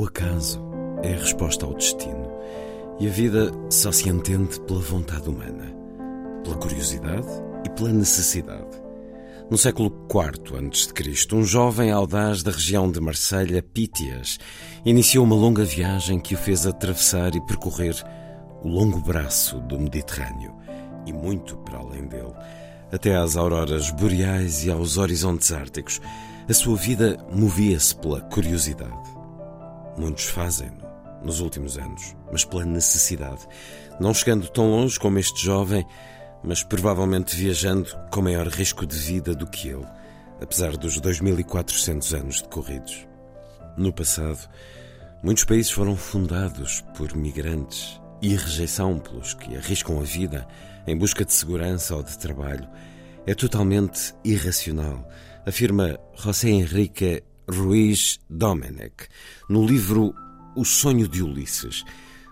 O acaso é a resposta ao destino e a vida só se entende pela vontade humana, pela curiosidade e pela necessidade. No século IV a.C., um jovem audaz da região de Marselha, Pítias, iniciou uma longa viagem que o fez atravessar e percorrer o longo braço do Mediterrâneo e muito para além dele, até às auroras boreais e aos horizontes árticos. A sua vida movia-se pela curiosidade. Muitos fazem-no nos últimos anos, mas pela necessidade, não chegando tão longe como este jovem, mas provavelmente viajando com maior risco de vida do que ele, apesar dos 2400 anos decorridos. No passado, muitos países foram fundados por migrantes e rejeição pelos que arriscam a vida em busca de segurança ou de trabalho é totalmente irracional, afirma José Henrique Ruiz Domenech, no livro O Sonho de Ulisses,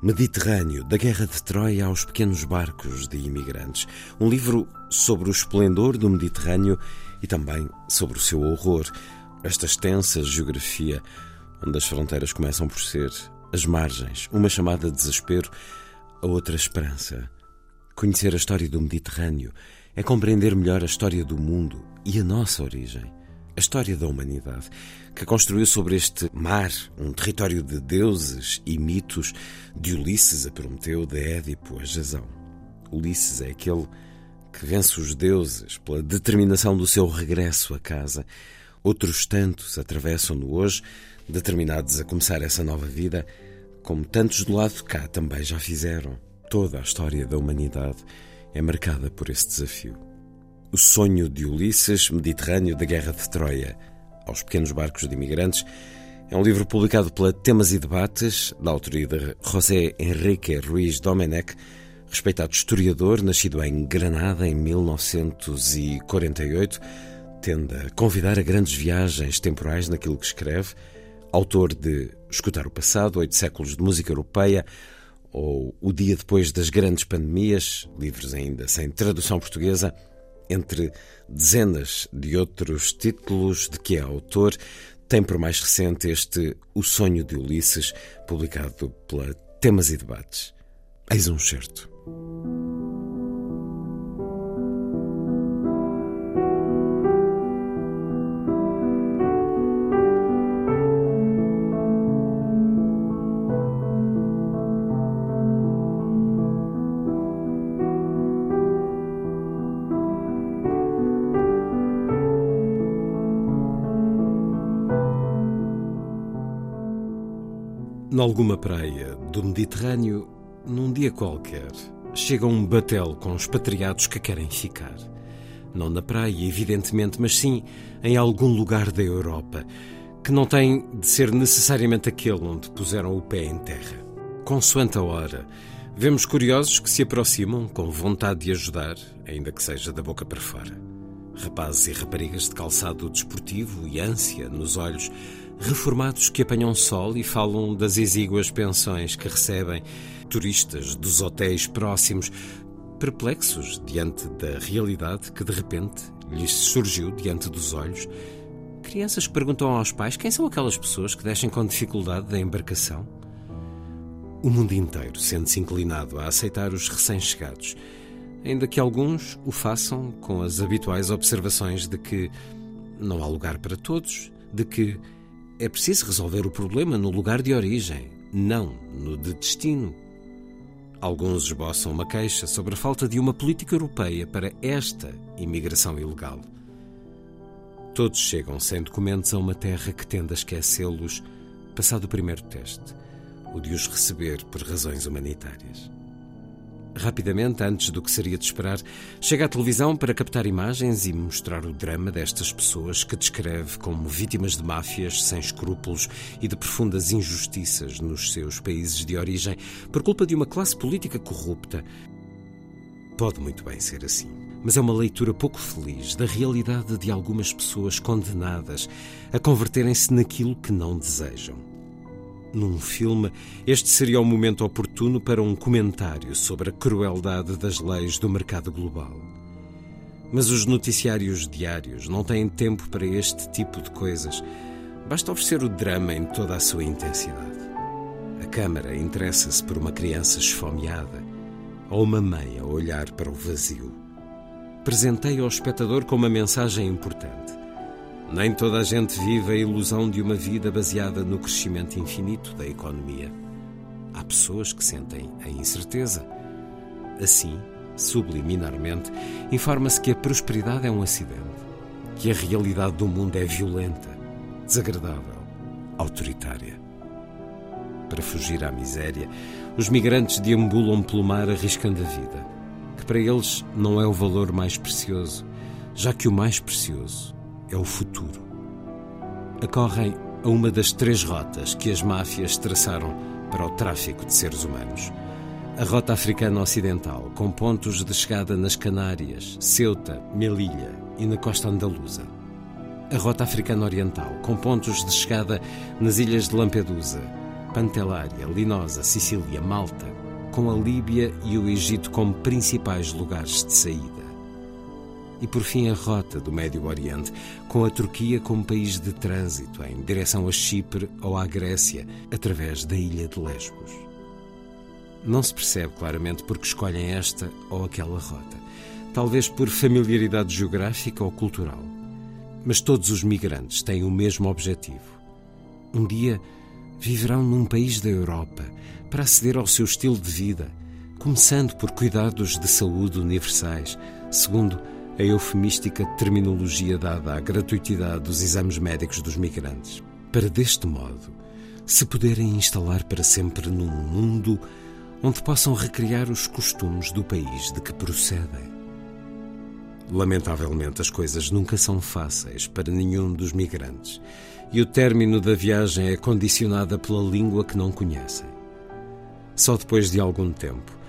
Mediterrâneo, da Guerra de Troia aos pequenos barcos de imigrantes. Um livro sobre o esplendor do Mediterrâneo e também sobre o seu horror, esta extensa geografia onde as fronteiras começam por ser as margens, uma chamada desespero, a outra esperança. Conhecer a história do Mediterrâneo é compreender melhor a história do mundo e a nossa origem a história da humanidade, que construiu sobre este mar um território de deuses e mitos, de Ulisses a Prometeu, de Édipo a Jasão. Ulisses é aquele que vence os deuses pela determinação do seu regresso a casa. Outros tantos atravessam-no hoje, determinados a começar essa nova vida, como tantos do lado de cá também já fizeram. Toda a história da humanidade é marcada por esse desafio. O sonho de Ulisses, Mediterrâneo da Guerra de Troia, aos pequenos barcos de imigrantes, é um livro publicado pela Temas e Debates, da autoria de José Henrique Ruiz Domenech, respeitado historiador, nascido em Granada em 1948, tende a convidar a grandes viagens temporais naquilo que escreve, autor de Escutar o Passado, Oito Séculos de Música Europeia, ou O Dia Depois das Grandes Pandemias, livros ainda sem tradução portuguesa, entre dezenas de outros títulos de que é autor, tem por mais recente este O Sonho de Ulisses, publicado pela Temas e Debates. Eis um certo. Nalguma praia do Mediterrâneo, num dia qualquer, chega um batel com expatriados que querem ficar. Não na praia, evidentemente, mas sim em algum lugar da Europa, que não tem de ser necessariamente aquele onde puseram o pé em terra. Consoante a hora, vemos curiosos que se aproximam com vontade de ajudar, ainda que seja da boca para fora. Rapazes e raparigas de calçado desportivo e ânsia nos olhos reformados que apanham sol e falam das exíguas pensões que recebem turistas dos hotéis próximos, perplexos diante da realidade que de repente lhes surgiu diante dos olhos. Crianças que perguntam aos pais quem são aquelas pessoas que descem com dificuldade da embarcação. O mundo inteiro sente-se inclinado a aceitar os recém-chegados, ainda que alguns o façam com as habituais observações de que não há lugar para todos, de que é preciso resolver o problema no lugar de origem, não no de destino. Alguns esboçam uma queixa sobre a falta de uma política europeia para esta imigração ilegal. Todos chegam sem documentos a uma terra que tende a esquecê-los passado o primeiro teste, o de os receber por razões humanitárias. Rapidamente, antes do que seria de esperar, chega à televisão para captar imagens e mostrar o drama destas pessoas que descreve como vítimas de máfias sem escrúpulos e de profundas injustiças nos seus países de origem por culpa de uma classe política corrupta. Pode muito bem ser assim, mas é uma leitura pouco feliz da realidade de algumas pessoas condenadas a converterem-se naquilo que não desejam num filme, este seria o momento oportuno para um comentário sobre a crueldade das leis do mercado global. Mas os noticiários diários não têm tempo para este tipo de coisas. Basta oferecer o drama em toda a sua intensidade. A câmara interessa-se por uma criança esfomeada ou uma mãe a olhar para o vazio. Presentei ao espectador com uma mensagem importante. Nem toda a gente vive a ilusão de uma vida baseada no crescimento infinito da economia. Há pessoas que sentem a incerteza. Assim, subliminarmente, informa-se que a prosperidade é um acidente, que a realidade do mundo é violenta, desagradável, autoritária. Para fugir à miséria, os migrantes deambulam pelo mar arriscando a vida, que para eles não é o valor mais precioso, já que o mais precioso é o futuro. Acorrem a uma das três rotas que as máfias traçaram para o tráfico de seres humanos. A rota africana ocidental, com pontos de chegada nas Canárias, Ceuta, Melilla e na costa andaluza. A rota africana oriental, com pontos de chegada nas ilhas de Lampedusa, Pantelária, Linosa, Sicília, Malta, com a Líbia e o Egito como principais lugares de saída e, por fim, a rota do Médio Oriente, com a Turquia como país de trânsito em direção a Chipre ou à Grécia, através da ilha de Lesbos. Não se percebe claramente porque escolhem esta ou aquela rota, talvez por familiaridade geográfica ou cultural. Mas todos os migrantes têm o mesmo objetivo. Um dia viverão num país da Europa para aceder ao seu estilo de vida, começando por cuidados de saúde universais, segundo a eufemística terminologia dada à gratuitidade dos exames médicos dos migrantes, para deste modo se poderem instalar para sempre num mundo onde possam recriar os costumes do país de que procedem. Lamentavelmente, as coisas nunca são fáceis para nenhum dos migrantes e o término da viagem é condicionada pela língua que não conhecem. Só depois de algum tempo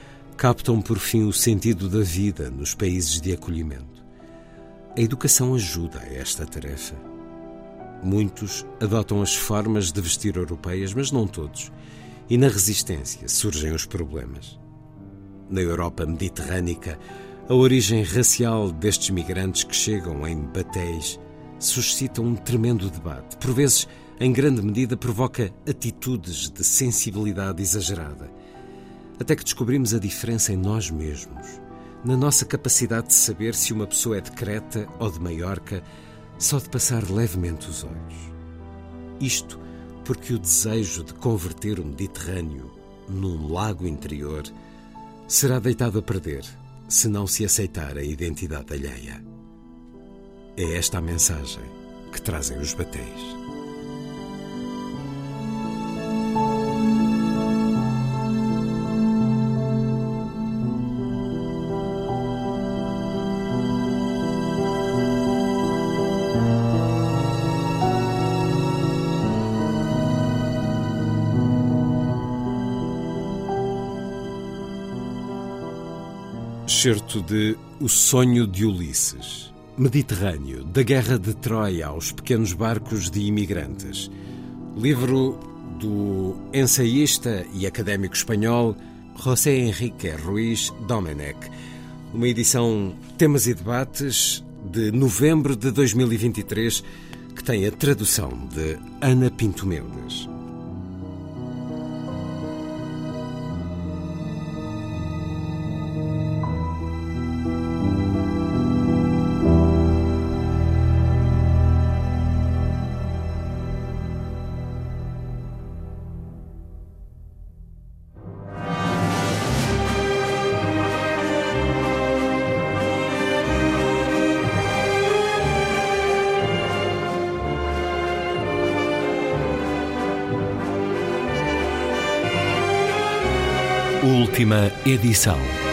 captam por fim o sentido da vida nos países de acolhimento. A educação ajuda a esta tarefa. Muitos adotam as formas de vestir europeias, mas não todos. E na resistência surgem os problemas. Na Europa mediterrânica, a origem racial destes migrantes que chegam em batéis suscita um tremendo debate. Por vezes, em grande medida, provoca atitudes de sensibilidade exagerada. Até que descobrimos a diferença em nós mesmos na nossa capacidade de saber se uma pessoa é de Creta ou de Maiorca só de passar levemente os olhos. Isto porque o desejo de converter o Mediterrâneo num lago interior será deitado a perder se não se aceitar a identidade alheia. É esta a mensagem que trazem os batéis. Excerto de O Sonho de Ulisses. Mediterrâneo, da Guerra de Troia aos pequenos barcos de imigrantes. Livro do ensaísta e académico espanhol José Henrique Ruiz Domenech. Uma edição Temas e Debates de novembro de 2023 que tem a tradução de Ana Pinto Mendes. Última edição.